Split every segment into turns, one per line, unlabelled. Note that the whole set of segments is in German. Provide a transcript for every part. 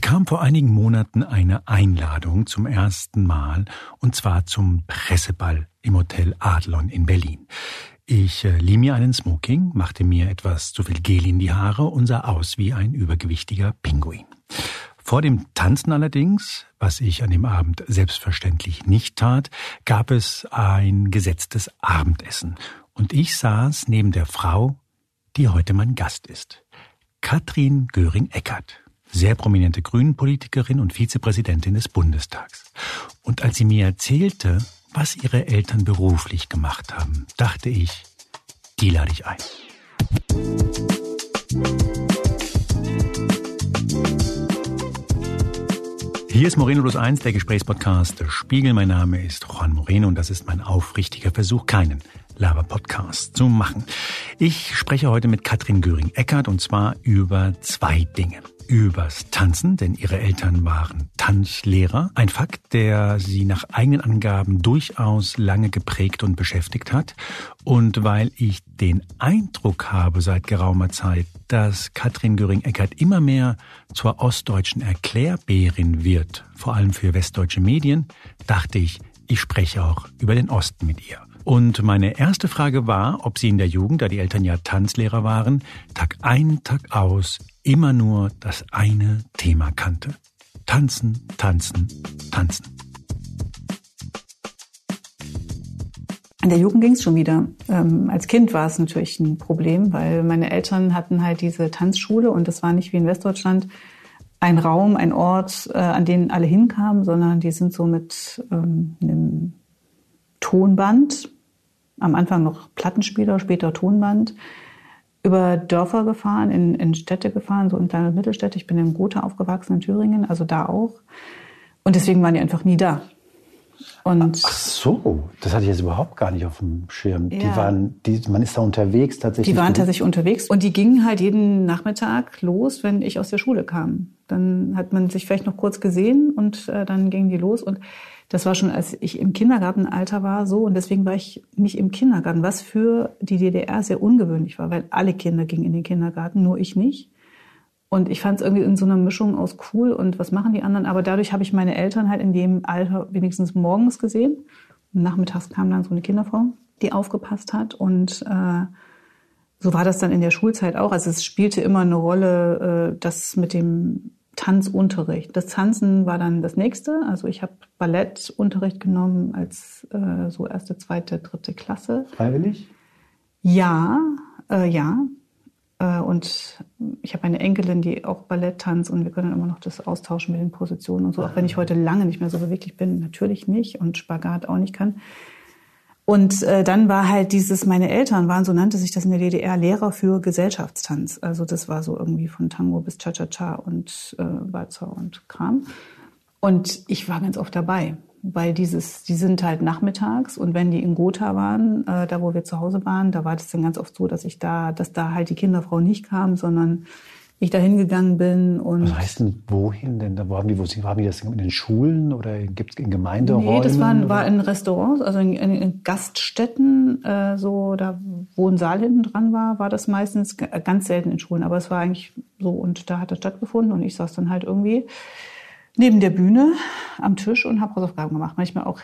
bekam vor einigen Monaten eine Einladung zum ersten Mal, und zwar zum Presseball im Hotel Adlon in Berlin. Ich äh, lieh mir einen Smoking, machte mir etwas zu viel Gel in die Haare und sah aus wie ein übergewichtiger Pinguin. Vor dem Tanzen allerdings, was ich an dem Abend selbstverständlich nicht tat, gab es ein gesetztes Abendessen. Und ich saß neben der Frau, die heute mein Gast ist. Katrin Göring-Eckert sehr prominente Grünen-Politikerin und Vizepräsidentin des Bundestags. Und als sie mir erzählte, was ihre Eltern beruflich gemacht haben, dachte ich, die lade ich ein. Hier ist Moreno Plus 1, der Gesprächspodcast Spiegel. Mein Name ist Juan Moreno und das ist mein aufrichtiger Versuch, keinen Laber-Podcast zu machen. Ich spreche heute mit Katrin Göring-Eckert und zwar über zwei Dinge übers Tanzen, denn ihre Eltern waren Tanzlehrer. Ein Fakt, der sie nach eigenen Angaben durchaus lange geprägt und beschäftigt hat. Und weil ich den Eindruck habe seit geraumer Zeit, dass Katrin Göring-Eckert immer mehr zur ostdeutschen Erklärbärin wird, vor allem für westdeutsche Medien, dachte ich, ich spreche auch über den Osten mit ihr. Und meine erste Frage war, ob sie in der Jugend, da die Eltern ja Tanzlehrer waren, Tag ein, Tag aus immer nur das eine Thema kannte. Tanzen, tanzen, tanzen.
In der Jugend ging es schon wieder. Ähm, als Kind war es natürlich ein Problem, weil meine Eltern hatten halt diese Tanzschule und das war nicht wie in Westdeutschland ein Raum, ein Ort, äh, an den alle hinkamen, sondern die sind so mit ähm, einem Tonband am Anfang noch Plattenspieler, später Tonband, über Dörfer gefahren, in, in Städte gefahren, so in kleine Mittelstädte. Ich bin in Gotha aufgewachsen, in Thüringen, also da auch. Und deswegen waren die einfach nie da.
Und Ach so, das hatte ich jetzt überhaupt gar nicht auf dem Schirm. Ja. Die waren, die, man ist da unterwegs tatsächlich.
Die waren tatsächlich unterwegs und die gingen halt jeden Nachmittag los, wenn ich aus der Schule kam. Dann hat man sich vielleicht noch kurz gesehen und äh, dann gingen die los und das war schon, als ich im Kindergartenalter war, so. Und deswegen war ich nicht im Kindergarten, was für die DDR sehr ungewöhnlich war, weil alle Kinder gingen in den Kindergarten, nur ich nicht. Und ich fand es irgendwie in so einer Mischung aus cool und was machen die anderen. Aber dadurch habe ich meine Eltern halt in dem Alter wenigstens morgens gesehen. Und nachmittags kam dann so eine Kinderfrau, die aufgepasst hat. Und äh, so war das dann in der Schulzeit auch. Also es spielte immer eine Rolle, äh, das mit dem Tanzunterricht. Das Tanzen war dann das nächste. Also ich habe Ballettunterricht genommen als äh, so erste, zweite, dritte Klasse.
Freiwillig?
Ja, äh, ja. Äh, und ich habe eine Enkelin, die auch Ballett tanzt und wir können immer noch das austauschen mit den Positionen und so. Auch wenn ich heute lange nicht mehr so beweglich bin, natürlich nicht und Spagat auch nicht kann. Und äh, dann war halt dieses, meine Eltern waren, so nannte sich das in der DDR, Lehrer für Gesellschaftstanz. Also das war so irgendwie von Tango bis Cha-Cha-Cha und äh, Walzer und Kram. Und ich war ganz oft dabei, weil dieses, die sind halt nachmittags und wenn die in Gotha waren, äh, da wo wir zu Hause waren, da war das dann ganz oft so, dass ich da, dass da halt die Kinderfrau nicht kam, sondern ich da hingegangen bin. Und
Was heißt denn wohin? Denn da waren die, wo waren die das in den Schulen oder gibt es in Gemeinderäumen? Nee,
das waren, war in Restaurants, also in, in Gaststätten, äh, so da wo ein Saal hinten dran war, war das meistens ganz selten in Schulen. Aber es war eigentlich so und da hat das stattgefunden und ich saß dann halt irgendwie neben der Bühne am Tisch und habe Hausaufgaben gemacht. Manchmal auch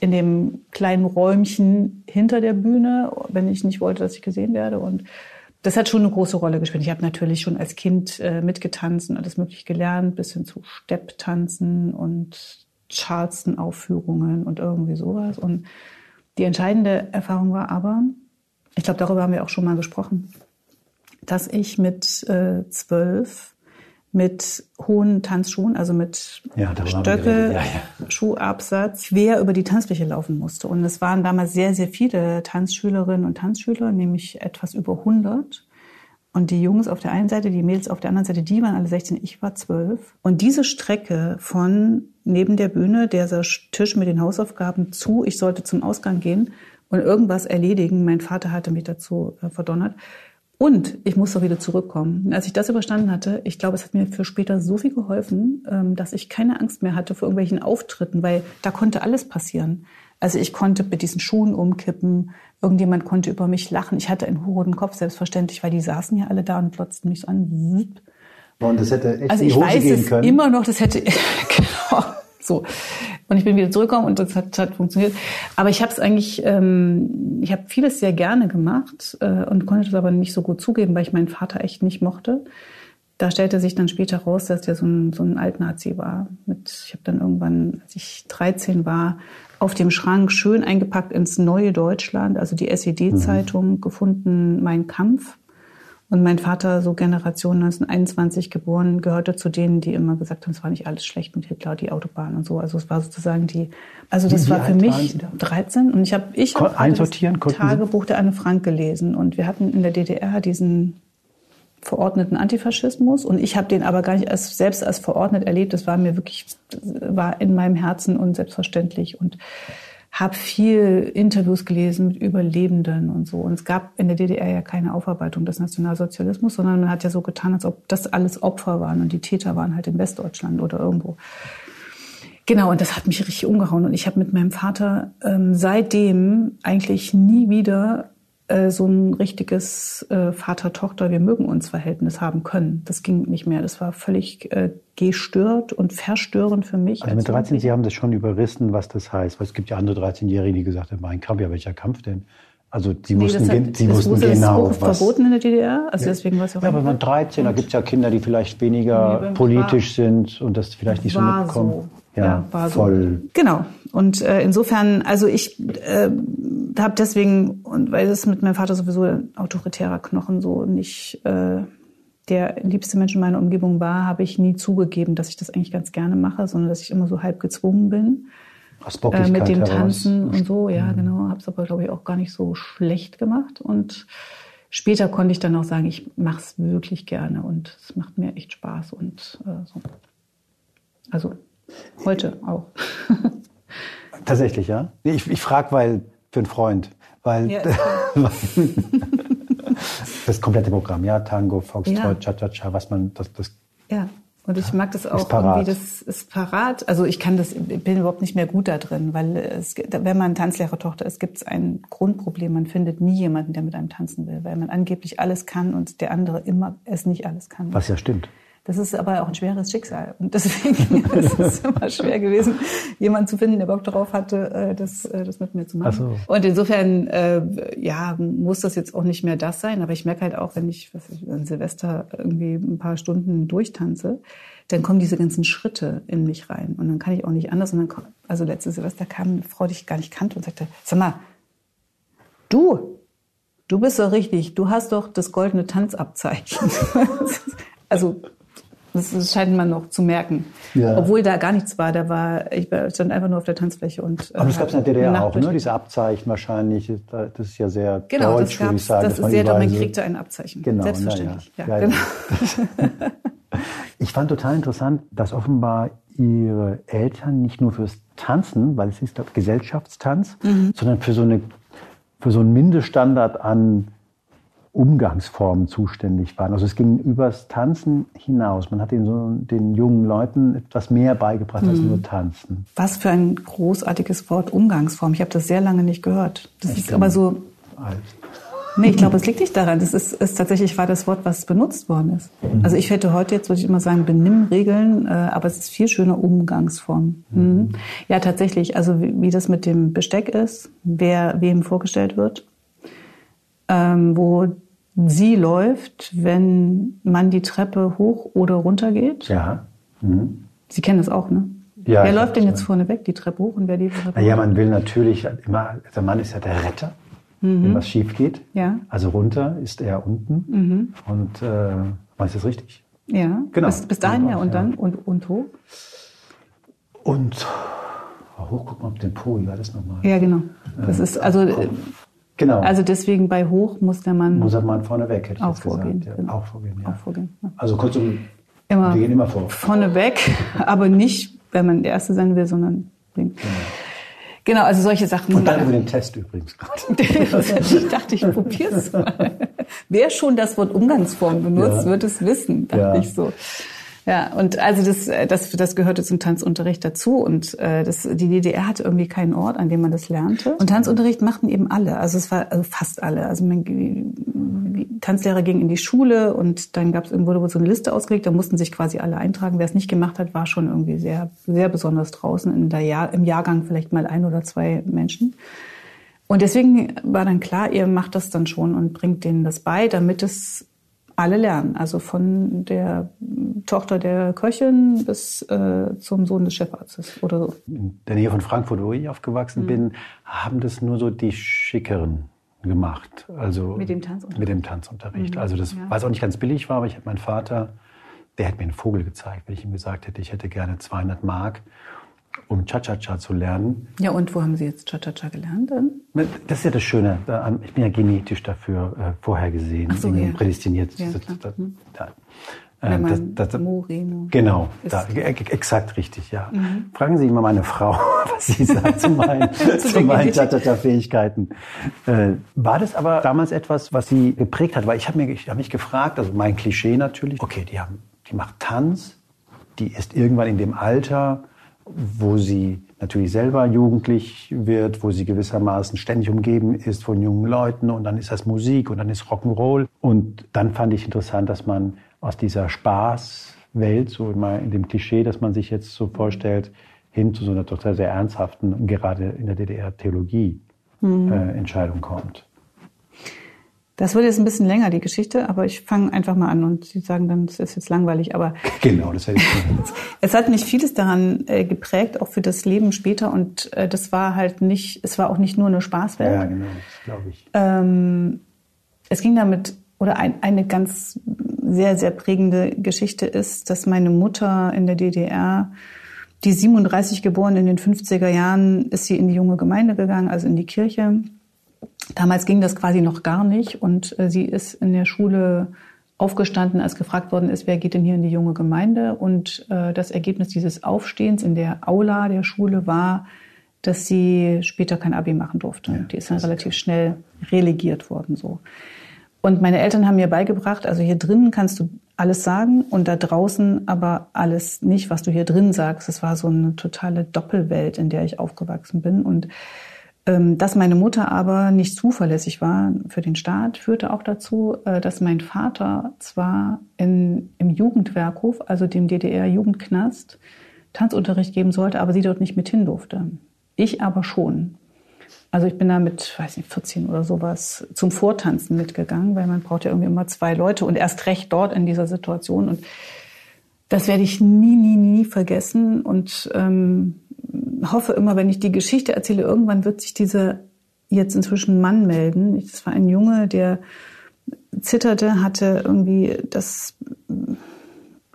in dem kleinen Räumchen hinter der Bühne, wenn ich nicht wollte, dass ich gesehen werde und das hat schon eine große Rolle gespielt. Ich habe natürlich schon als Kind äh, mitgetanzt und alles mögliche gelernt, bis hin zu Stepptanzen und Charleston-Aufführungen und irgendwie sowas. Und die entscheidende Erfahrung war aber, ich glaube, darüber haben wir auch schon mal gesprochen, dass ich mit äh, zwölf mit hohen Tanzschuhen, also mit ja, Stöcke, ja, ja. Schuhabsatz, quer über die Tanzfläche laufen musste. Und es waren damals sehr, sehr viele Tanzschülerinnen und Tanzschüler, nämlich etwas über 100. Und die Jungs auf der einen Seite, die Mädels auf der anderen Seite, die waren alle 16, ich war 12. Und diese Strecke von neben der Bühne, dieser Tisch mit den Hausaufgaben zu, ich sollte zum Ausgang gehen und irgendwas erledigen, mein Vater hatte mich dazu äh, verdonnert, und ich muss doch wieder zurückkommen. Als ich das überstanden hatte, ich glaube, es hat mir für später so viel geholfen, ähm, dass ich keine Angst mehr hatte vor irgendwelchen Auftritten, weil da konnte alles passieren. Also ich konnte mit diesen Schuhen umkippen, irgendjemand konnte über mich lachen. Ich hatte einen hohen Kopf, selbstverständlich, weil die saßen ja alle da und plotzten mich so an.
Und das hätte echt
also
in die
ich
Hose
weiß
gehen
es
können.
immer noch, das hätte genau so. Und ich bin wieder zurückgekommen und das hat, hat funktioniert. Aber ich habe es eigentlich, ähm, ich habe vieles sehr gerne gemacht äh, und konnte das aber nicht so gut zugeben, weil ich meinen Vater echt nicht mochte. Da stellte sich dann später raus, dass der so ein, so ein Altnazi war. Mit, ich habe dann irgendwann, als ich 13 war, auf dem Schrank schön eingepackt ins Neue Deutschland, also die SED-Zeitung, mhm. gefunden, Mein Kampf. Und mein Vater, so Generation 1921 geboren, gehörte zu denen, die immer gesagt haben, es war nicht alles schlecht mit Hitler, die Autobahn und so. Also es war sozusagen die, also das
wie,
war für mich 13 und ich habe ich hab
einsortieren
das Tagebuch der Anne Frank gelesen. Und wir hatten in der DDR diesen verordneten Antifaschismus. Und ich habe den aber gar nicht als, selbst als verordnet erlebt. Das war mir wirklich, war in meinem Herzen und selbstverständlich und habe viel Interviews gelesen mit Überlebenden und so. Und es gab in der DDR ja keine Aufarbeitung des Nationalsozialismus, sondern man hat ja so getan, als ob das alles Opfer waren und die Täter waren halt in Westdeutschland oder irgendwo. Genau, und das hat mich richtig umgehauen. Und ich habe mit meinem Vater ähm, seitdem eigentlich nie wieder äh, so ein richtiges äh, Vater-Tochter, wir mögen uns Verhältnis haben können. Das ging nicht mehr. Das war völlig äh, gestört und verstörend für mich.
Also mit 13, Sie haben das schon überrissen, was das heißt. Weil es gibt ja andere 13-Jährige, die gesagt haben, mein Kampf, ja welcher Kampf denn? Also Sie nee, wussten, hat, Sie wussten
wusste,
genau,
das was... verboten in der DDR, also deswegen war es
ja. Ja, aber mit 13, da gibt es ja Kinder, die vielleicht weniger politisch sind und das vielleicht nicht so mitbekommen. So.
Ja, ja, war voll. So. Genau. Und äh, insofern, also ich äh, habe deswegen, und weil es mit meinem Vater sowieso ein autoritärer Knochen so nicht äh, der liebste Mensch in meiner Umgebung war, habe ich nie zugegeben, dass ich das eigentlich ganz gerne mache, sondern dass ich immer so halb gezwungen bin.
Aus äh,
mit dem
heraus.
Tanzen und so, ja, mhm. genau. Habe es aber, glaube ich, auch gar nicht so schlecht gemacht. Und später konnte ich dann auch sagen, ich mache es wirklich gerne und es macht mir echt Spaß und äh, so. Also heute auch.
Tatsächlich, ja? Ich, ich frage, weil für einen Freund. Weil ja, das komplette Programm, ja, Tango, Foxtrot, ja. Cha-Cha-Cha, was man, das, das
ja. Und ich mag das auch irgendwie, das ist parat. Also ich kann das, ich bin überhaupt nicht mehr gut da drin, weil es, wenn man Tanzlehrertochter ist, gibt es ein Grundproblem. Man findet nie jemanden, der mit einem tanzen will, weil man angeblich alles kann und der andere immer es nicht alles kann.
Was ja stimmt.
Das ist aber auch ein schweres Schicksal. Und deswegen ist es immer schwer gewesen, jemanden zu finden, der Bock darauf hatte, äh, das, äh, das mit mir zu machen. So. Und insofern, äh, ja, muss das jetzt auch nicht mehr das sein. Aber ich merke halt auch, wenn ich, was ich an Silvester irgendwie ein paar Stunden durchtanze, dann kommen diese ganzen Schritte in mich rein. Und dann kann ich auch nicht anders. Und dann kommt, also letzte Silvester kam eine Frau, die ich gar nicht kannte und sagte, sag mal, du, du bist doch richtig, du hast doch das goldene Tanzabzeichen. also das scheint man noch zu merken. Ja. Obwohl da gar nichts war. Da war, ich stand einfach nur auf der Tanzfläche und.
Aber das gab es in der DDR auch, ne? Diese Abzeichen wahrscheinlich. Das ist ja sehr genau, deutsch,
das würde
ich sagen.
Das ist sehr, man kriegte ein Abzeichen. Genau, Selbstverständlich. Ja. Ja, genau.
ich fand total interessant, dass offenbar ihre Eltern nicht nur fürs Tanzen, weil es ist Gesellschaftstanz, mhm. sondern für so eine, für so einen Mindeststandard an Umgangsformen zuständig waren. Also es ging übers Tanzen hinaus. Man hat den, so, den jungen Leuten etwas mehr beigebracht als hm. nur Tanzen.
Was für ein großartiges Wort Umgangsform. Ich habe das sehr lange nicht gehört. Das ich ist aber so alt. Nee, ich glaube, es liegt nicht daran. Das ist, ist tatsächlich war das Wort, was benutzt worden ist. Mhm. Also ich hätte heute jetzt, würde ich immer sagen, Benimmregeln, äh, aber es ist viel schöner Umgangsform. Mhm. Mhm. Ja, tatsächlich. Also wie, wie, das mit dem Besteck ist, wer wem vorgestellt wird, ähm, wo sie läuft, wenn man die Treppe hoch oder runter geht.
Ja. Mhm.
Sie kennen das auch, ne? Ja, wer läuft denn jetzt vorne weg, die Treppe hoch und wer die Treppe
Ja, man will natürlich immer, der Mann ist ja der Retter, mhm. wenn was schief geht.
Ja.
Also runter ist er unten. Mhm. Und äh, man ist das richtig?
Ja. Genau. Bis, bis dahin ja und dann und, und hoch.
Und hoch, guck mal auf den Po, wie war das nochmal?
Ja, genau. Das äh, ist also. Kopf. Genau. Also deswegen bei hoch muss der Mann.
Muss der Mann vorne weg, hätte ich
auch vorgehen.
Ja.
Genau.
Auch vorgehen, ja.
Auch vorgehen
ja. Also kurzum, immer wir gehen immer vor.
Vorne weg, aber nicht, wenn man der Erste sein will, sondern Genau. genau, also solche Sachen.
Und dann über den Test übrigens gerade.
ich dachte, ich probiere es mal. Wer schon das Wort Umgangsform benutzt, ja. wird es wissen, dachte ja. ich so. Ja, und also das, das, das gehörte zum Tanzunterricht dazu. Und äh, das, die DDR hatte irgendwie keinen Ort, an dem man das lernte. Und Tanzunterricht machten eben alle. Also es war also fast alle. Also man, die Tanzlehrer gingen in die Schule und dann gab es wurde so eine Liste ausgelegt, da mussten sich quasi alle eintragen. Wer es nicht gemacht hat, war schon irgendwie sehr, sehr besonders draußen. In der Jahr, Im Jahrgang vielleicht mal ein oder zwei Menschen. Und deswegen war dann klar, ihr macht das dann schon und bringt denen das bei, damit es alle lernen. Also von der Tochter der Köchin bis äh, zum Sohn des Chefarztes oder so.
In der Nähe von Frankfurt, wo ich aufgewachsen mhm. bin, haben das nur so die Schickeren gemacht. Also
mit dem Tanzunterricht.
Mit dem Tanzunterricht. Mhm. Also das, ja. was auch nicht ganz billig war, aber ich habe meinen Vater, der hat mir einen Vogel gezeigt, wenn ich ihm gesagt hätte, ich hätte gerne 200 Mark um Cha-Cha-Cha zu lernen.
Ja, und wo haben Sie jetzt Cha-Cha-Cha gelernt dann?
Das ist ja das Schöne. Ich bin ja genetisch dafür äh, vorhergesehen,
so, ja.
prädestiniert.
Ja, das,
hm.
da, äh, das, das, Moreno
genau, da, exakt richtig, ja. Mhm. Fragen Sie mal meine Frau, was sie sagt zu meinen, zu meinen Cha-Cha-Cha-Fähigkeiten. Äh, war das aber damals etwas, was Sie geprägt hat? Weil ich habe hab mich gefragt, also mein Klischee natürlich, okay, die, haben, die macht Tanz, die ist irgendwann in dem Alter, wo sie natürlich selber jugendlich wird, wo sie gewissermaßen ständig umgeben ist von jungen Leuten und dann ist das Musik und dann ist Rock'n'Roll. Und dann fand ich interessant, dass man aus dieser Spaßwelt, so immer in dem Klischee, dass man sich jetzt so vorstellt, hin zu so einer total sehr ernsthaften, gerade in der DDR Theologie, mhm. äh, Entscheidung kommt.
Das wird jetzt ein bisschen länger, die Geschichte, aber ich fange einfach mal an und Sie sagen dann, das ist jetzt langweilig, aber.
Genau, das hätte ich
Es hat mich vieles daran äh, geprägt, auch für das Leben später und äh, das war halt nicht, es war auch nicht nur eine Spaßwelt.
Ja, genau, glaube ich.
Ähm, es ging damit, oder ein, eine ganz sehr, sehr prägende Geschichte ist, dass meine Mutter in der DDR, die 37 geboren in den 50er Jahren, ist sie in die junge Gemeinde gegangen, also in die Kirche Damals ging das quasi noch gar nicht und äh, sie ist in der Schule aufgestanden, als gefragt worden ist, wer geht denn hier in die junge Gemeinde? Und äh, das Ergebnis dieses Aufstehens in der Aula der Schule war, dass sie später kein Abi machen durfte. Ja, die ist dann relativ schnell relegiert worden so. Und meine Eltern haben mir beigebracht, also hier drinnen kannst du alles sagen und da draußen aber alles nicht, was du hier drin sagst. Es war so eine totale Doppelwelt, in der ich aufgewachsen bin und dass meine Mutter aber nicht zuverlässig war für den Staat, führte auch dazu, äh, dass mein Vater zwar in, im Jugendwerkhof, also dem DDR-Jugendknast, Tanzunterricht geben sollte, aber sie dort nicht mit hin durfte. Ich aber schon. Also ich bin da mit, weiß nicht, 14 oder sowas zum Vortanzen mitgegangen, weil man braucht ja irgendwie immer zwei Leute und erst recht dort in dieser Situation. Und das werde ich nie, nie, nie vergessen. Und ähm, hoffe immer, wenn ich die Geschichte erzähle, irgendwann wird sich dieser jetzt inzwischen Mann melden. Das war ein Junge, der zitterte, hatte irgendwie das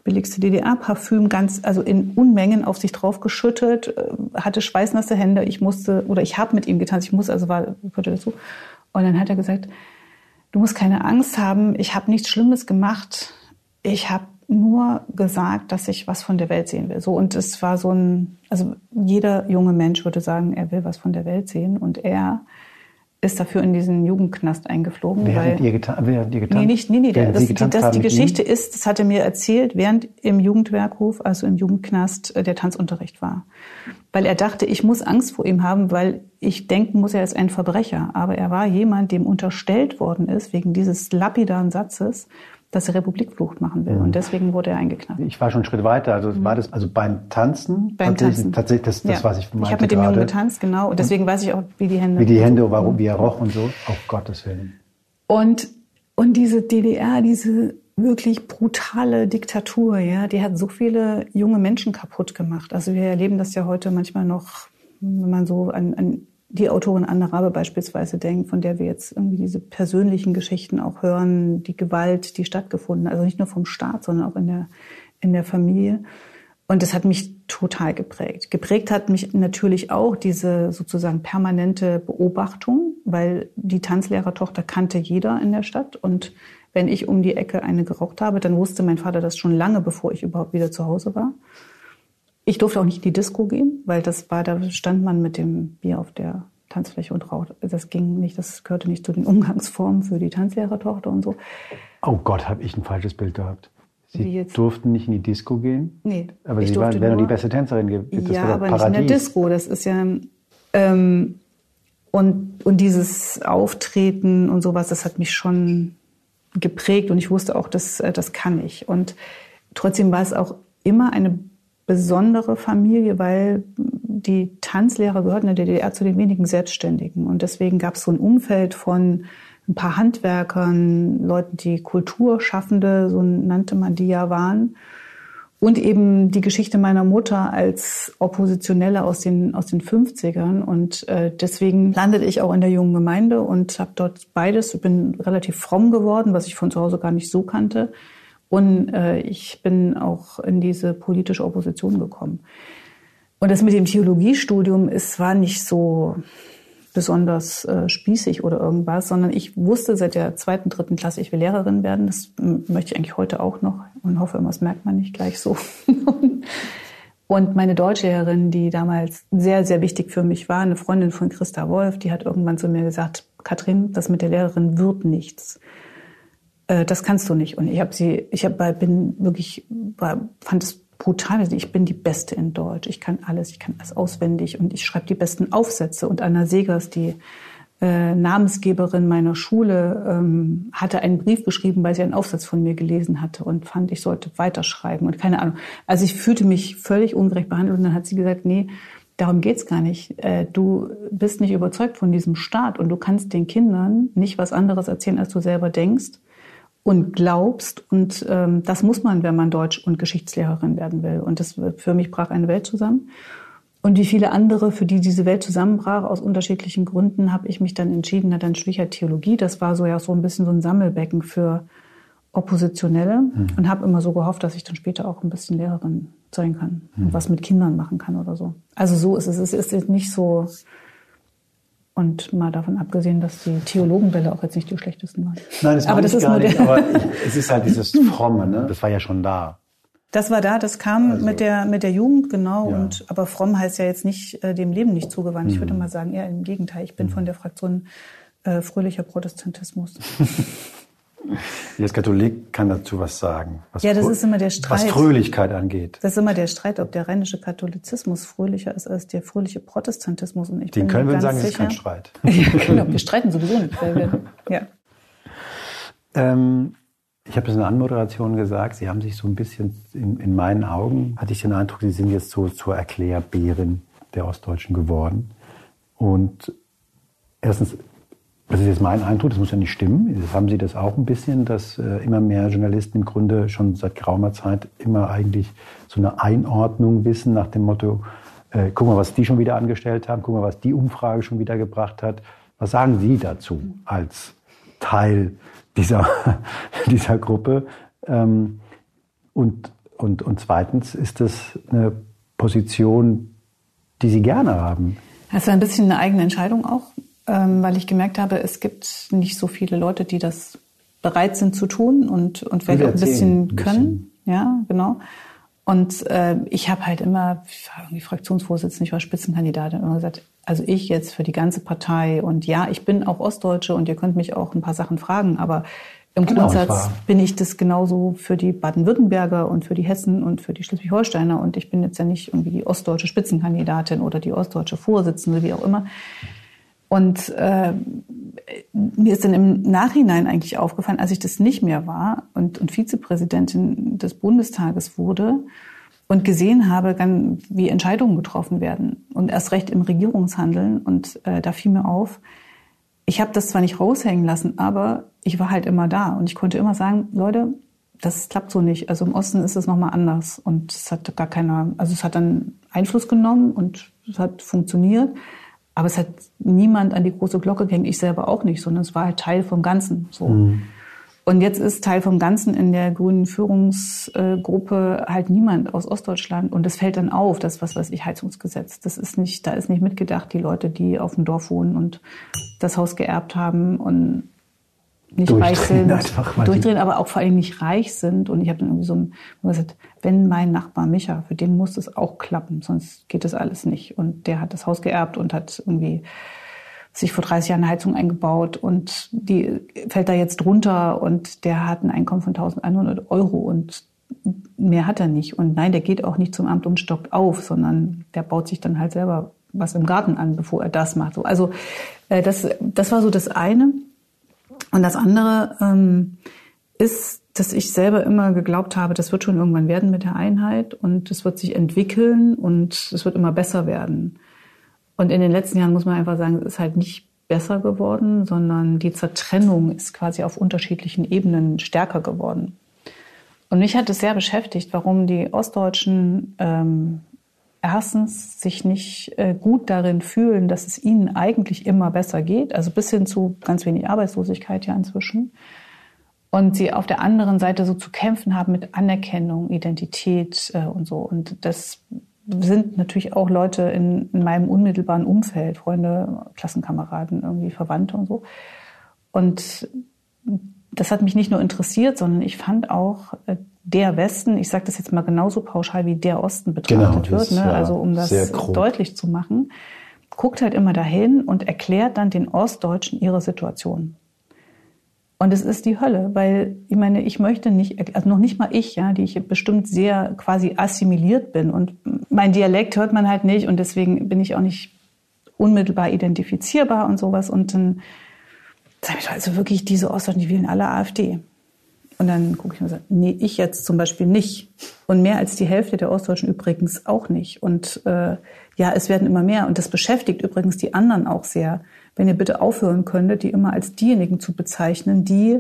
billigste DDR-Parfüm ganz, also in Unmengen auf sich drauf geschüttet, äh, hatte schweißnasse Hände. Ich musste, oder ich habe mit ihm getanzt, ich muss, also war, gehörte dazu. Und dann hat er gesagt, du musst keine Angst haben, ich habe nichts Schlimmes gemacht. Ich habe nur gesagt, dass ich was von der Welt sehen will. So und es war so ein, also jeder junge Mensch würde sagen, er will was von der Welt sehen und er ist dafür in diesen Jugendknast eingeflogen.
Wer hat ihr getan? Wer hat ihr getan?
Nee, nicht, nee, nee. Das, die, das, die Geschichte ihm? ist, das hat er mir erzählt, während im Jugendwerkhof, also im Jugendknast, äh, der Tanzunterricht war. Weil er dachte, ich muss Angst vor ihm haben, weil ich denken muss, er ist ein Verbrecher. Aber er war jemand, dem unterstellt worden ist, wegen dieses lapidaren Satzes, dass er Republikflucht machen will. Mhm. Und deswegen wurde er eingeknallt.
Ich war schon einen Schritt weiter. Also mhm. war das also beim Tanzen?
Beim Tanzen.
Tatsächlich das, das
ja.
was ich meinte
Ich habe mit dem Jungen getanzt, genau. Und deswegen weiß ich auch, wie die Hände.
Wie die Hände, warum, wie er roch und so. Auf Gottes Willen.
Und, und diese DDR, diese wirklich brutale Diktatur, ja, die hat so viele junge Menschen kaputt gemacht. Also wir erleben das ja heute manchmal noch, wenn man so an, an die Autorin Anne Rabe beispielsweise denkt, von der wir jetzt irgendwie diese persönlichen Geschichten auch hören, die Gewalt, die stattgefunden, also nicht nur vom Staat, sondern auch in der, in der Familie. Und das hat mich total geprägt. Geprägt hat mich natürlich auch diese sozusagen permanente Beobachtung, weil die Tanzlehrertochter kannte jeder in der Stadt. Und wenn ich um die Ecke eine geraucht habe, dann wusste mein Vater das schon lange, bevor ich überhaupt wieder zu Hause war. Ich durfte auch nicht in die Disco gehen, weil das war, da stand man mit dem Bier auf der Tanzfläche und raucht. Das ging nicht, das gehörte nicht zu den Umgangsformen für die Tanzlehrertochter und so.
Oh Gott, habe ich ein falsches Bild gehabt. Sie durften nicht in die Disco gehen?
Nee.
Aber Sie waren, wären die beste Tänzerin.
Das ja, aber Paradies. nicht in der Disco. Das ist ja... Ähm, und, und dieses Auftreten und sowas, das hat mich schon geprägt und ich wusste auch, das, äh, das kann ich. Und trotzdem war es auch immer eine besondere Familie, weil die Tanzlehrer gehörten in der DDR zu den wenigen Selbstständigen. Und deswegen gab es so ein Umfeld von ein paar Handwerkern, Leuten, die Kulturschaffende, so nannte man die ja waren. Und eben die Geschichte meiner Mutter als Oppositionelle aus den, aus den 50ern. Und äh, deswegen landete ich auch in der jungen Gemeinde und habe dort beides. Ich bin relativ fromm geworden, was ich von zu Hause gar nicht so kannte. Und äh, ich bin auch in diese politische Opposition gekommen. Und das mit dem Theologiestudium ist, war nicht so besonders äh, spießig oder irgendwas, sondern ich wusste seit der zweiten, dritten Klasse, ich will Lehrerin werden. Das möchte ich eigentlich heute auch noch und hoffe immer, das merkt man nicht gleich so. und meine Deutschlehrerin, die damals sehr, sehr wichtig für mich war, eine Freundin von Christa Wolf, die hat irgendwann zu mir gesagt, Katrin, das mit der Lehrerin wird nichts. Äh, das kannst du nicht. Und ich habe sie, ich hab, bin wirklich, fand es brutal. Also ich bin die Beste in Deutsch. Ich kann alles, ich kann alles auswendig und ich schreibe die besten Aufsätze. Und Anna Segers, die äh, Namensgeberin meiner Schule, ähm, hatte einen Brief geschrieben, weil sie einen Aufsatz von mir gelesen hatte und fand, ich sollte weiterschreiben und keine Ahnung. Also ich fühlte mich völlig ungerecht behandelt und dann hat sie gesagt, nee, darum geht's gar nicht. Äh, du bist nicht überzeugt von diesem Staat und du kannst den Kindern nicht was anderes erzählen, als du selber denkst und glaubst. Und ähm, das muss man, wenn man Deutsch- und Geschichtslehrerin werden will. Und das für mich brach eine Welt zusammen. Und wie viele andere, für die diese Welt zusammenbrach, aus unterschiedlichen Gründen, habe ich mich dann entschieden, na dann schwicher Theologie. Das war so ja so ein bisschen so ein Sammelbecken für Oppositionelle mhm. und habe immer so gehofft, dass ich dann später auch ein bisschen Lehrerin sein kann mhm. und was mit Kindern machen kann oder so. Also so ist es. Es ist nicht so und mal davon abgesehen, dass die Theologenbälle auch jetzt nicht die schlechtesten waren.
Nein, das, aber das ist gar nicht, aber es ist halt dieses Fromme, ne? Das war ja schon da.
Das war da, das kam also, mit der mit der Jugend genau ja. und aber fromm heißt ja jetzt nicht äh, dem Leben nicht zugewandt. Mhm. Ich würde mhm. mal sagen eher im Gegenteil. Ich bin mhm. von der Fraktion äh, fröhlicher Protestantismus.
Ich als Katholik kann dazu was sagen. Was
ja, das ist immer der Streit.
Was Fröhlichkeit angeht.
Das ist immer der Streit, ob der rheinische Katholizismus fröhlicher ist als der fröhliche Protestantismus.
Und ich Den können wir sagen, es ist kein Streit.
ja, genau, wir streiten sowieso nicht. Weil wir, ja.
Ähm, ich habe es in der Anmoderation gesagt, Sie haben sich so ein bisschen, in, in meinen Augen, hatte ich den Eindruck, Sie sind jetzt so zur Erklärbärin der Ostdeutschen geworden. Und erstens das ist jetzt mein Eindruck, das muss ja nicht stimmen. Jetzt haben Sie das auch ein bisschen, dass äh, immer mehr Journalisten im Grunde schon seit geraumer Zeit immer eigentlich so eine Einordnung wissen nach dem Motto, äh, guck mal, was die schon wieder angestellt haben, guck mal, was die Umfrage schon wieder gebracht hat. Was sagen Sie dazu als Teil dieser, dieser Gruppe? Ähm, und, und, und zweitens, ist das eine Position, die Sie gerne haben?
Das ist ein bisschen eine eigene Entscheidung auch ähm, weil ich gemerkt habe, es gibt nicht so viele Leute, die das bereit sind zu tun und, und vielleicht auch ein bisschen können. Bisschen. Ja, genau. Und äh, ich habe halt immer, ich war irgendwie Fraktionsvorsitzende, ich war Spitzenkandidatin, immer gesagt, also ich jetzt für die ganze Partei und ja, ich bin auch Ostdeutsche und ihr könnt mich auch ein paar Sachen fragen, aber im genau, Grundsatz bin ich das genauso für die Baden-Württemberger und für die Hessen und für die Schleswig-Holsteiner und ich bin jetzt ja nicht irgendwie die ostdeutsche Spitzenkandidatin oder die ostdeutsche Vorsitzende, wie auch immer. Und äh, mir ist dann im Nachhinein eigentlich aufgefallen, als ich das nicht mehr war und, und Vizepräsidentin des Bundestages wurde und gesehen habe, wie Entscheidungen getroffen werden und erst recht im Regierungshandeln. Und äh, da fiel mir auf, ich habe das zwar nicht raushängen lassen, aber ich war halt immer da und ich konnte immer sagen, Leute, das klappt so nicht. Also im Osten ist es nochmal anders und es hat gar keiner, also es hat dann Einfluss genommen und es hat funktioniert. Aber es hat niemand an die große Glocke gehängt, ich selber auch nicht, sondern es war halt Teil vom Ganzen. So. Mhm. Und jetzt ist Teil vom Ganzen in der grünen Führungsgruppe halt niemand aus Ostdeutschland. Und das fällt dann auf, das was weiß ich, Heizungsgesetz. Das ist nicht, da ist nicht mitgedacht, die Leute, die auf dem Dorf wohnen und das Haus geerbt haben und nicht reich sind, durchdrehen, aber auch vor allem nicht reich sind. Und ich habe dann irgendwie so gesagt, wenn mein Nachbar Micha, für den muss es auch klappen, sonst geht das alles nicht. Und der hat das Haus geerbt und hat irgendwie sich vor 30 Jahren eine Heizung eingebaut und die fällt da jetzt drunter und der hat ein Einkommen von 1100 Euro und mehr hat er nicht. Und nein, der geht auch nicht zum Amt und stockt auf, sondern der baut sich dann halt selber was im Garten an, bevor er das macht. Also äh, das, das war so das eine. Und das andere, ähm, ist, dass ich selber immer geglaubt habe, das wird schon irgendwann werden mit der Einheit und es wird sich entwickeln und es wird immer besser werden. Und in den letzten Jahren muss man einfach sagen, es ist halt nicht besser geworden, sondern die Zertrennung ist quasi auf unterschiedlichen Ebenen stärker geworden. Und mich hat es sehr beschäftigt, warum die Ostdeutschen ähm, erstens sich nicht äh, gut darin fühlen, dass es ihnen eigentlich immer besser geht, also bis hin zu ganz wenig Arbeitslosigkeit ja inzwischen. Und sie auf der anderen Seite so zu kämpfen haben mit Anerkennung, Identität äh, und so. Und das sind natürlich auch Leute in, in meinem unmittelbaren Umfeld, Freunde, Klassenkameraden, irgendwie Verwandte und so. Und das hat mich nicht nur interessiert, sondern ich fand auch äh, der Westen, ich sage das jetzt mal genauso pauschal wie der Osten betrachtet genau, wird, ne? Also um das deutlich zu machen, guckt halt immer dahin und erklärt dann den Ostdeutschen ihre Situation. Und es ist die Hölle, weil ich meine, ich möchte nicht, also noch nicht mal ich, ja, die ich bestimmt sehr quasi assimiliert bin und mein Dialekt hört man halt nicht und deswegen bin ich auch nicht unmittelbar identifizierbar und sowas und dann sage ich also wirklich diese Ostdeutschen, die wählen alle AfD. Und dann gucke ich mir so, nee, ich jetzt zum Beispiel nicht. Und mehr als die Hälfte der Ostdeutschen übrigens auch nicht. Und äh, ja, es werden immer mehr. Und das beschäftigt übrigens die anderen auch sehr wenn ihr bitte aufhören könntet, die immer als diejenigen zu bezeichnen, die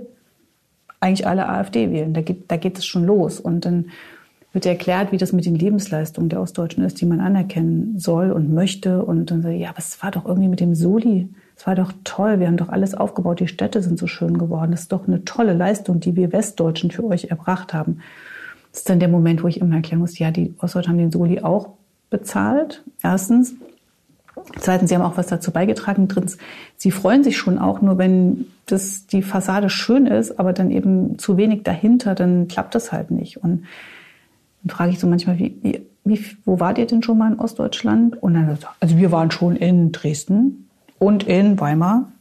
eigentlich alle AfD wählen. Da geht, da geht es schon los. Und dann wird erklärt, wie das mit den Lebensleistungen der Ostdeutschen ist, die man anerkennen soll und möchte. Und dann ich, ja, es war doch irgendwie mit dem Soli. Es war doch toll. Wir haben doch alles aufgebaut. Die Städte sind so schön geworden. Das ist doch eine tolle Leistung, die wir Westdeutschen für euch erbracht haben. Das ist dann der Moment, wo ich immer erklären muss, ja, die Ostdeutschen haben den Soli auch bezahlt. Erstens. Zweitens, Sie haben auch was dazu beigetragen. Drittens, Sie freuen sich schon auch, nur wenn das, die Fassade schön ist, aber dann eben zu wenig dahinter, dann klappt das halt nicht. Und dann frage ich so manchmal, wie, wie, wo wart ihr denn schon mal in Ostdeutschland? Und dann, also wir waren schon in Dresden und in Weimar.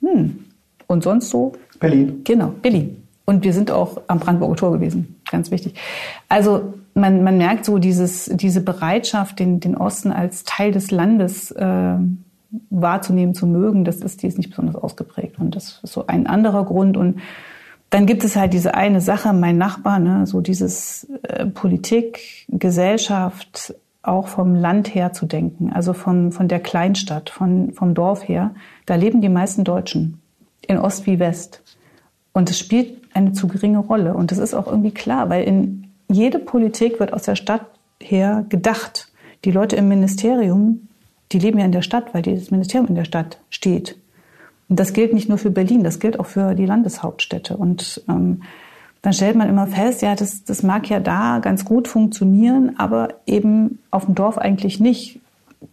Hm. Und sonst so?
Berlin.
Genau, Berlin. Und wir sind auch am Brandenburger Tor gewesen. Ganz wichtig. Also man, man merkt so dieses, diese Bereitschaft, den, den Osten als Teil des Landes äh, wahrzunehmen, zu mögen, das ist, die ist nicht besonders ausgeprägt. Und das ist so ein anderer Grund. Und dann gibt es halt diese eine Sache, mein Nachbar, ne, so dieses äh, Politik, Gesellschaft, auch vom Land her zu denken, also von, von der Kleinstadt, von, vom Dorf her. Da leben die meisten Deutschen, in Ost wie West. Und es spielt eine zu geringe Rolle. Und das ist auch irgendwie klar, weil in jede Politik wird aus der Stadt her gedacht. Die Leute im Ministerium, die leben ja in der Stadt, weil das Ministerium in der Stadt steht. Und das gilt nicht nur für Berlin, das gilt auch für die Landeshauptstädte. Und ähm, dann stellt man immer fest, ja, das, das mag ja da ganz gut funktionieren, aber eben auf dem Dorf eigentlich nicht.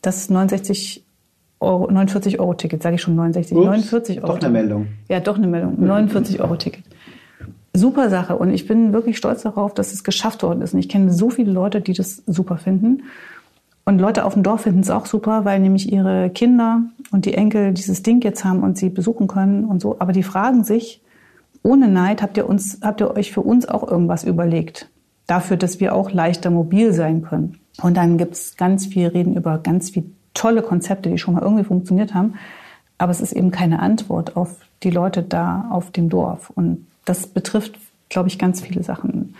Das 69 Euro, 49 Euro Ticket, sage ich schon 69, Ups, 49 Euro.
Doch eine Meldung.
Ja, doch eine Meldung. 49 Euro Ticket super Sache und ich bin wirklich stolz darauf, dass es geschafft worden ist. Und ich kenne so viele Leute, die das super finden. Und Leute auf dem Dorf finden es auch super, weil nämlich ihre Kinder und die Enkel dieses Ding jetzt haben und sie besuchen können und so. Aber die fragen sich, ohne Neid, habt ihr uns, habt ihr euch für uns auch irgendwas überlegt? Dafür, dass wir auch leichter mobil sein können. Und dann gibt's ganz viel Reden über ganz viele tolle Konzepte, die schon mal irgendwie funktioniert haben. Aber es ist eben keine Antwort auf die Leute da auf dem Dorf. Und das betrifft, glaube ich, ganz viele Sachen.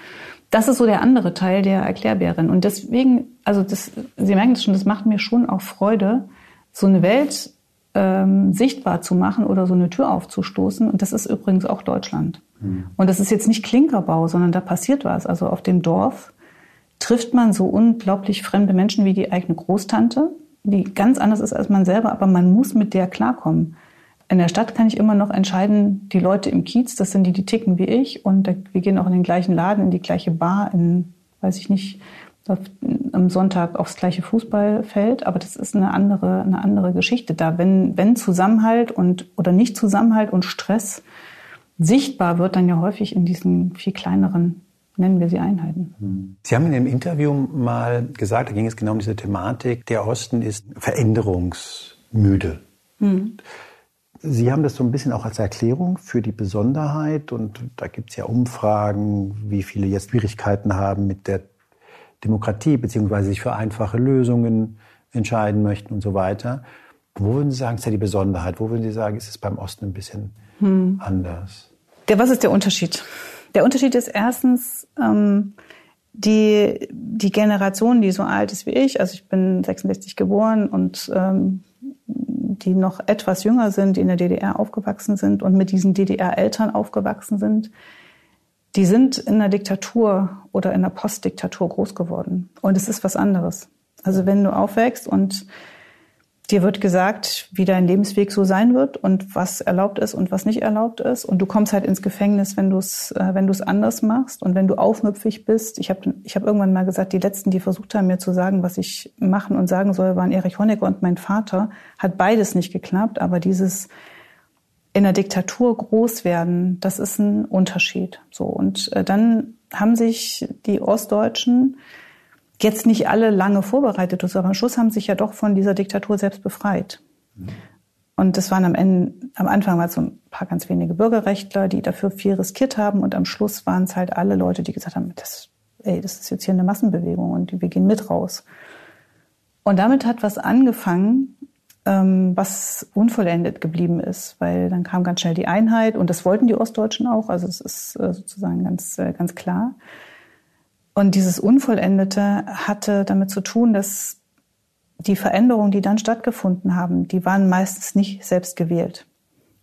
Das ist so der andere Teil der Erklärbärin. Und deswegen, also das, Sie merken das schon, das macht mir schon auch Freude, so eine Welt ähm, sichtbar zu machen oder so eine Tür aufzustoßen. Und das ist übrigens auch Deutschland. Mhm. Und das ist jetzt nicht Klinkerbau, sondern da passiert was. Also auf dem Dorf trifft man so unglaublich fremde Menschen wie die eigene Großtante, die ganz anders ist als man selber, aber man muss mit der klarkommen. In der Stadt kann ich immer noch entscheiden, die Leute im Kiez, das sind die, die ticken wie ich. Und wir gehen auch in den gleichen Laden, in die gleiche Bar, in, weiß ich nicht, am Sonntag aufs gleiche Fußballfeld. Aber das ist eine andere, eine andere Geschichte da. Wenn, wenn Zusammenhalt und, oder nicht Zusammenhalt und Stress sichtbar wird, dann ja häufig in diesen viel kleineren nennen wir sie Einheiten.
Hm. Sie haben in einem Interview mal gesagt, da ging es genau um diese Thematik, der Osten ist veränderungsmüde. Mhm. Sie haben das so ein bisschen auch als Erklärung für die Besonderheit und da gibt es ja Umfragen, wie viele jetzt Schwierigkeiten haben mit der Demokratie, beziehungsweise sich für einfache Lösungen entscheiden möchten und so weiter. Wo würden Sie sagen, ist ja die Besonderheit? Wo würden Sie sagen, ist es beim Osten ein bisschen hm. anders?
Der, was ist der Unterschied? Der Unterschied ist erstens, ähm, die, die Generation, die so alt ist wie ich, also ich bin 66 geboren und ähm, die noch etwas jünger sind, die in der DDR aufgewachsen sind und mit diesen DDR-Eltern aufgewachsen sind, die sind in einer Diktatur oder in einer Postdiktatur groß geworden. Und es ist was anderes. Also wenn du aufwächst und dir wird gesagt, wie dein Lebensweg so sein wird und was erlaubt ist und was nicht erlaubt ist. Und du kommst halt ins Gefängnis, wenn du es äh, wenn du es anders machst und wenn du aufmüpfig bist. Ich habe ich hab irgendwann mal gesagt, die letzten, die versucht haben, mir zu sagen, was ich machen und sagen soll, waren Erich Honecker und mein Vater. Hat beides nicht geklappt, aber dieses in der Diktatur groß werden, das ist ein Unterschied. So und äh, dann haben sich die Ostdeutschen jetzt nicht alle lange vorbereitet, aber am Schluss haben sich ja doch von dieser Diktatur selbst befreit. Und das waren am Ende, am Anfang waren es so ein paar ganz wenige Bürgerrechtler, die dafür viel riskiert haben. Und am Schluss waren es halt alle Leute, die gesagt haben, das, ey, das ist jetzt hier eine Massenbewegung und wir gehen mit raus. Und damit hat was angefangen, was unvollendet geblieben ist, weil dann kam ganz schnell die Einheit und das wollten die Ostdeutschen auch. Also es ist äh, sozusagen ganz, äh, ganz klar. Und dieses Unvollendete hatte damit zu tun, dass die Veränderungen, die dann stattgefunden haben, die waren meistens nicht selbst gewählt.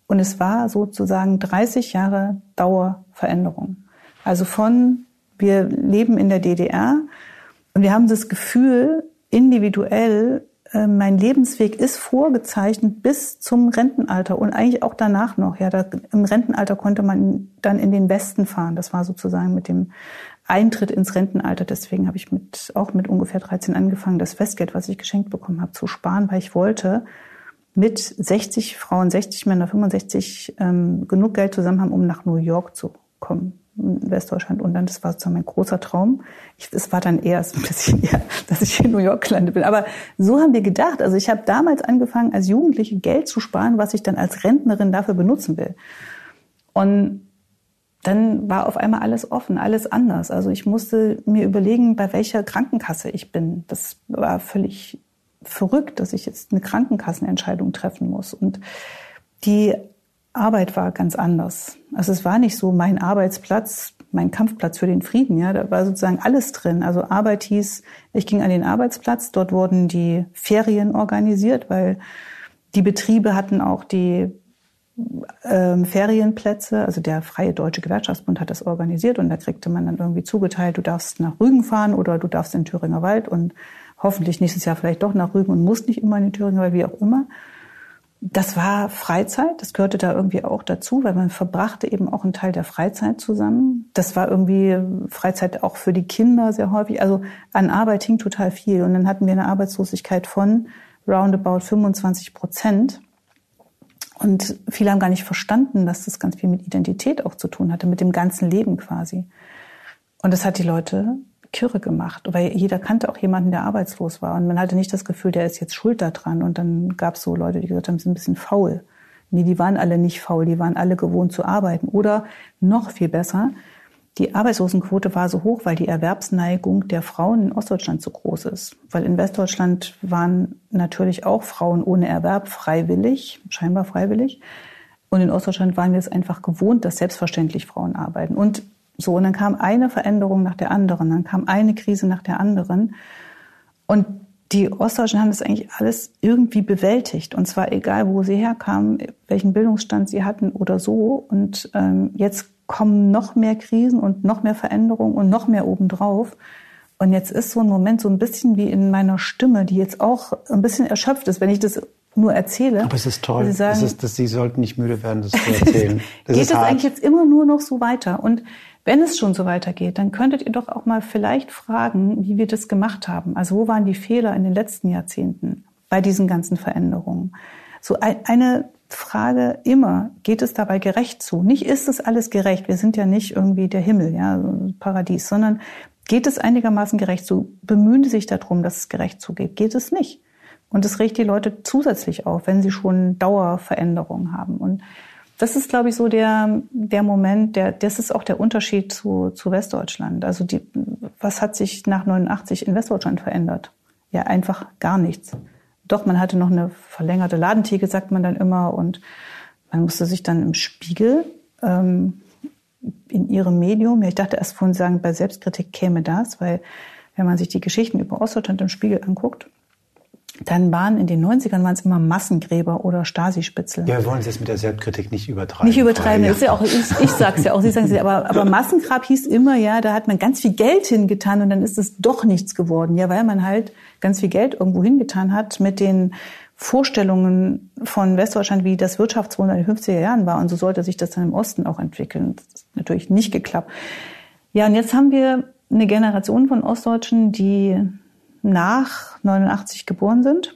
Und es war sozusagen 30 Jahre Dauerveränderung. Also von, wir leben in der DDR und wir haben das Gefühl, individuell, mein Lebensweg ist vorgezeichnet bis zum Rentenalter und eigentlich auch danach noch. Ja, da, im Rentenalter konnte man dann in den Westen fahren. Das war sozusagen mit dem Eintritt ins Rentenalter. Deswegen habe ich mit, auch mit ungefähr 13 angefangen, das Festgeld, was ich geschenkt bekommen habe, zu sparen, weil ich wollte mit 60 Frauen, 60 Männer, 65 ähm, genug Geld zusammen haben, um nach New York zu kommen Westdeutschland. Und dann, das war sozusagen mein großer Traum. Ich, es war dann erst ein bisschen eher, dass ich in New York gelandet bin. Aber so haben wir gedacht. Also ich habe damals angefangen, als Jugendliche Geld zu sparen, was ich dann als Rentnerin dafür benutzen will. Und dann war auf einmal alles offen, alles anders. Also ich musste mir überlegen, bei welcher Krankenkasse ich bin. Das war völlig verrückt, dass ich jetzt eine Krankenkassenentscheidung treffen muss. Und die Arbeit war ganz anders. Also es war nicht so mein Arbeitsplatz, mein Kampfplatz für den Frieden. Ja, da war sozusagen alles drin. Also Arbeit hieß, ich ging an den Arbeitsplatz. Dort wurden die Ferien organisiert, weil die Betriebe hatten auch die ähm, Ferienplätze. Also der Freie Deutsche Gewerkschaftsbund hat das organisiert und da kriegte man dann irgendwie zugeteilt, du darfst nach Rügen fahren oder du darfst in Thüringer Wald und hoffentlich nächstes Jahr vielleicht doch nach Rügen und musst nicht immer in den Thüringer Wald, wie auch immer. Das war Freizeit, das gehörte da irgendwie auch dazu, weil man verbrachte eben auch einen Teil der Freizeit zusammen. Das war irgendwie Freizeit auch für die Kinder sehr häufig. Also an Arbeit hing total viel. Und dann hatten wir eine Arbeitslosigkeit von roundabout 25 Prozent. Und viele haben gar nicht verstanden, dass das ganz viel mit Identität auch zu tun hatte, mit dem ganzen Leben quasi. Und das hat die Leute kirre gemacht, weil jeder kannte auch jemanden, der arbeitslos war. Und man hatte nicht das Gefühl, der ist jetzt schuld daran. Und dann gab es so Leute, die gesagt haben, sie sind ein bisschen faul. Nee, die waren alle nicht faul, die waren alle gewohnt zu arbeiten. Oder noch viel besser, die Arbeitslosenquote war so hoch, weil die Erwerbsneigung der Frauen in Ostdeutschland so groß ist. Weil in Westdeutschland waren natürlich auch Frauen ohne Erwerb freiwillig, scheinbar freiwillig. Und in Ostdeutschland waren wir es einfach gewohnt, dass selbstverständlich Frauen arbeiten. Und so, und dann kam eine Veränderung nach der anderen, dann kam eine Krise nach der anderen. Und die Ostdeutschen haben das eigentlich alles irgendwie bewältigt. Und zwar egal, wo sie herkamen, welchen Bildungsstand sie hatten oder so. Und ähm, jetzt kommen noch mehr Krisen und noch mehr Veränderungen und noch mehr obendrauf. Und jetzt ist so ein Moment so ein bisschen wie in meiner Stimme, die jetzt auch ein bisschen erschöpft ist, wenn ich das nur erzähle.
Aber es ist toll. Sie, sagen, es ist, dass Sie sollten nicht müde werden, das zu erzählen.
Das geht es eigentlich jetzt immer nur noch so weiter? Und wenn es schon so weitergeht, dann könntet ihr doch auch mal vielleicht fragen, wie wir das gemacht haben. Also wo waren die Fehler in den letzten Jahrzehnten bei diesen ganzen Veränderungen? So eine Frage immer, geht es dabei gerecht zu? Nicht ist es alles gerecht, wir sind ja nicht irgendwie der Himmel, ja, Paradies, sondern geht es einigermaßen gerecht zu? Bemühen Sie sich darum, dass es gerecht zugeht? Geht es nicht? Und es regt die Leute zusätzlich auf, wenn sie schon Dauerveränderungen haben. Und das ist, glaube ich, so der, der Moment, der, das ist auch der Unterschied zu, zu Westdeutschland. Also die, was hat sich nach 89 in Westdeutschland verändert? Ja, einfach gar nichts. Doch, man hatte noch eine verlängerte Ladentheke, sagt man dann immer, und man musste sich dann im Spiegel ähm, in ihrem Medium. Ich dachte erst vorhin sagen, bei Selbstkritik käme das, weil wenn man sich die Geschichten über Ostdeutschland im Spiegel anguckt, dann waren in den 90ern waren es immer Massengräber oder Stasi-Spitzel.
Ja, wir wollen es jetzt mit der Selbstkritik nicht übertreiben.
Nicht übertreiben, ja. ist ja auch, ich, ich sag's ja auch, Sie sagen es ja, aber, aber Massengrab hieß immer, ja, da hat man ganz viel Geld hingetan und dann ist es doch nichts geworden, ja, weil man halt ganz viel Geld irgendwo hingetan hat mit den Vorstellungen von Westdeutschland, wie das Wirtschaftswunder in den 50er Jahren war. Und so sollte sich das dann im Osten auch entwickeln. Das ist natürlich nicht geklappt. Ja, und jetzt haben wir eine Generation von Ostdeutschen, die nach 89 geboren sind.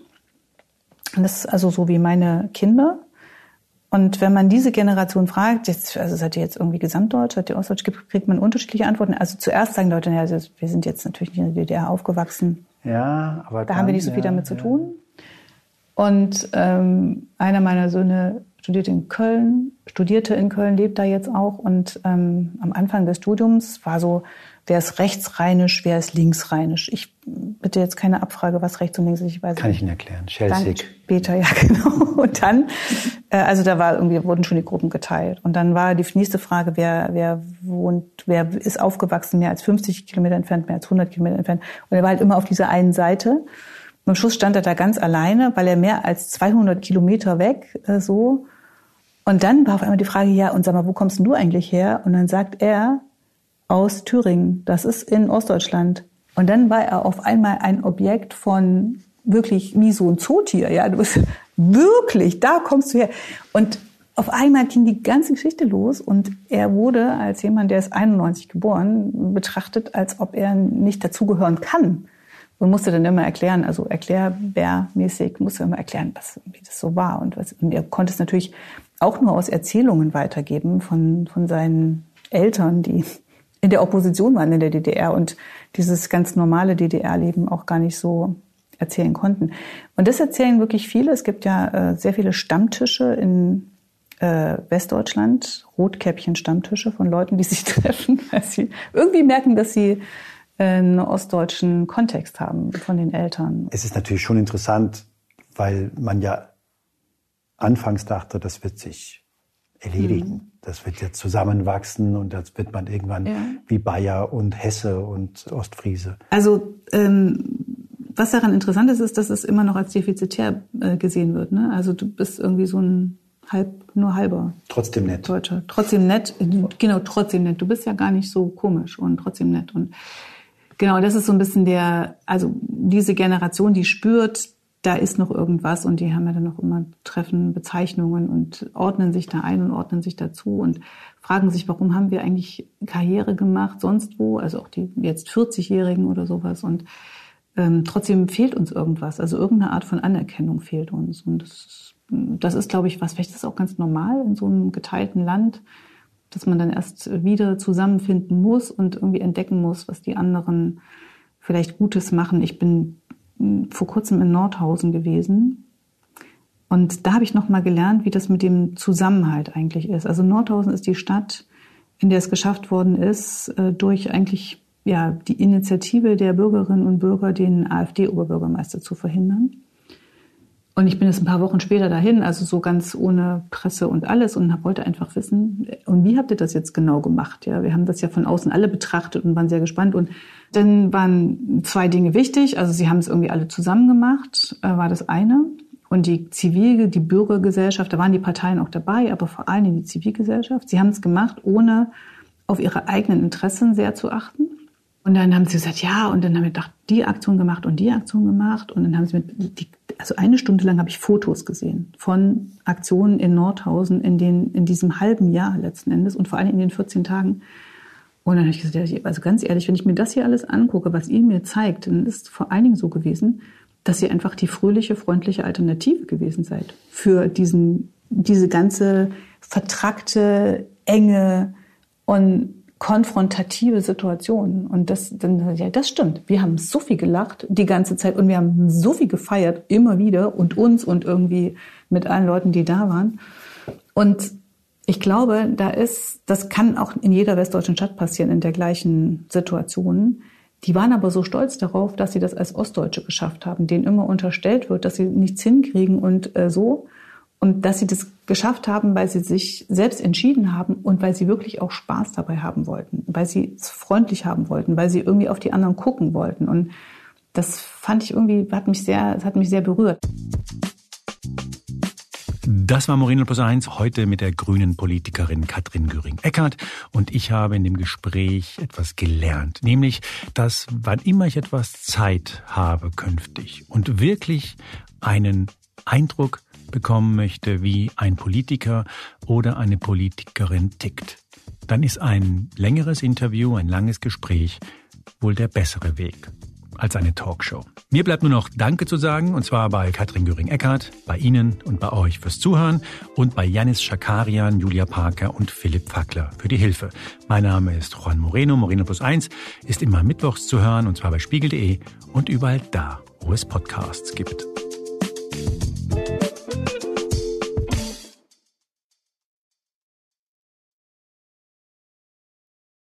Und das ist also so wie meine Kinder. Und wenn man diese Generation fragt, jetzt, also seid ihr jetzt irgendwie Gesamtdeutsch, seid ihr Ostdeutsch, kriegt man unterschiedliche Antworten. Also zuerst sagen Leute, ja, wir sind jetzt natürlich in der DDR aufgewachsen.
Ja, aber
da dann, haben wir nicht so viel ja, damit ja. zu tun. Und ähm, einer meiner Söhne studierte in Köln, studierte in Köln, lebt da jetzt auch. Und ähm, am Anfang des Studiums war so, wer ist rechtsrheinisch, wer ist linksrheinisch. Ich bitte jetzt keine Abfrage, was rechts und links ist. Ich weiß
Kann ich Ihnen erklären. Schelsig.
Später, ja genau. Und dann, äh, also da war irgendwie wurden schon die Gruppen geteilt. Und dann war die nächste Frage, wer wer wohnt, wer ist aufgewachsen mehr als 50 Kilometer entfernt, mehr als 100 Kilometer entfernt. Und er war halt immer auf dieser einen Seite. Am Schluss stand er da ganz alleine, weil er mehr als 200 Kilometer weg äh, so. Und dann war auf einmal die Frage, ja, und sag mal, wo kommst denn du eigentlich her? Und dann sagt er, aus Thüringen. Das ist in Ostdeutschland. Und dann war er auf einmal ein Objekt von wirklich wie so ein Zootier. Ja, du bist wirklich, da kommst du her. Und auf einmal ging die ganze Geschichte los und er wurde als jemand, der ist 91 geboren, betrachtet, als ob er nicht dazugehören kann und musste dann immer erklären, also erklärbärmäßig musste immer erklären, was, wie das so war. Und, was, und er konnte es natürlich auch nur aus Erzählungen weitergeben von, von seinen Eltern, die in der Opposition waren in der DDR und dieses ganz normale DDR-Leben auch gar nicht so erzählen konnten. Und das erzählen wirklich viele. Es gibt ja äh, sehr viele Stammtische in äh, Westdeutschland, Rotkäppchen-Stammtische von Leuten, die sich treffen, weil sie irgendwie merken, dass sie einen ostdeutschen Kontext haben von den Eltern.
Es ist natürlich schon interessant, weil man ja anfangs dachte, das wird sich erledigen. Mhm. Das wird jetzt zusammenwachsen und das wird man irgendwann ja. wie Bayer und Hesse und Ostfriese.
Also ähm, was daran interessant ist, ist, dass es immer noch als defizitär äh, gesehen wird. Ne? Also du bist irgendwie so ein halb, nur halber.
Trotzdem nett.
Deutscher. Trotzdem nett. Genau, trotzdem nett. Du bist ja gar nicht so komisch und trotzdem nett. Und Genau, das ist so ein bisschen der, also diese Generation, die spürt, da ist noch irgendwas und die haben ja dann noch immer Treffen, Bezeichnungen und ordnen sich da ein und ordnen sich dazu und fragen sich, warum haben wir eigentlich Karriere gemacht sonst wo, also auch die jetzt 40-Jährigen oder sowas und ähm, trotzdem fehlt uns irgendwas, also irgendeine Art von Anerkennung fehlt uns und das ist, das ist glaube ich, was, vielleicht ist das auch ganz normal in so einem geteilten Land, dass man dann erst wieder zusammenfinden muss und irgendwie entdecken muss, was die anderen vielleicht Gutes machen. Ich bin vor kurzem in Nordhausen gewesen und da habe ich noch mal gelernt, wie das mit dem Zusammenhalt eigentlich ist. Also Nordhausen ist die Stadt, in der es geschafft worden ist, äh, durch eigentlich ja die Initiative der Bürgerinnen und Bürger, den AfD-Oberbürgermeister zu verhindern. Und ich bin jetzt ein paar Wochen später dahin, also so ganz ohne Presse und alles und wollte einfach wissen, und wie habt ihr das jetzt genau gemacht? Ja, wir haben das ja von außen alle betrachtet und waren sehr gespannt. Und dann waren zwei Dinge wichtig. Also sie haben es irgendwie alle zusammen gemacht, äh, war das eine. Und die Zivil, die Bürgergesellschaft, da waren die Parteien auch dabei, aber vor allem die Zivilgesellschaft. Sie haben es gemacht, ohne auf ihre eigenen Interessen sehr zu achten. Und dann haben sie gesagt, ja, und dann haben wir gedacht, die Aktion gemacht und die Aktion gemacht. Und dann haben sie mit, die, also eine Stunde lang habe ich Fotos gesehen von Aktionen in Nordhausen in, den, in diesem halben Jahr letzten Endes und vor allem in den 14 Tagen. Und dann habe ich gesagt, also ganz ehrlich, wenn ich mir das hier alles angucke, was ihr mir zeigt, dann ist es vor allen Dingen so gewesen, dass ihr einfach die fröhliche, freundliche Alternative gewesen seid für diesen, diese ganze vertrackte, enge und konfrontative Situationen. Und das, dann, ja, das stimmt. Wir haben so viel gelacht die ganze Zeit und wir haben so viel gefeiert, immer wieder und uns und irgendwie mit allen Leuten, die da waren. Und ich glaube, da ist, das kann auch in jeder westdeutschen Stadt passieren, in der gleichen Situation. Die waren aber so stolz darauf, dass sie das als Ostdeutsche geschafft haben, denen immer unterstellt wird, dass sie nichts hinkriegen und äh, so. Und dass sie das geschafft haben, weil sie sich selbst entschieden haben und weil sie wirklich auch Spaß dabei haben wollten, weil sie es freundlich haben wollten, weil sie irgendwie auf die anderen gucken wollten. Und das fand ich irgendwie, hat mich sehr, hat mich sehr berührt.
Das war Moreno Plus 1, heute mit der grünen Politikerin Katrin Göring-Eckardt. Und ich habe in dem Gespräch etwas gelernt, nämlich, dass wann immer ich etwas Zeit habe künftig und wirklich einen Eindruck bekommen möchte, wie ein Politiker oder eine Politikerin tickt, dann ist ein längeres Interview, ein langes Gespräch wohl der bessere Weg als eine Talkshow. Mir bleibt nur noch Danke zu sagen, und zwar bei Katrin Göring-Eckardt, bei Ihnen und bei euch fürs Zuhören und bei Janis Schakarian, Julia Parker und Philipp Fackler für die Hilfe. Mein Name ist Juan Moreno. Moreno Plus 1 ist immer mittwochs zu hören, und zwar bei spiegel.de und überall da, wo es Podcasts gibt.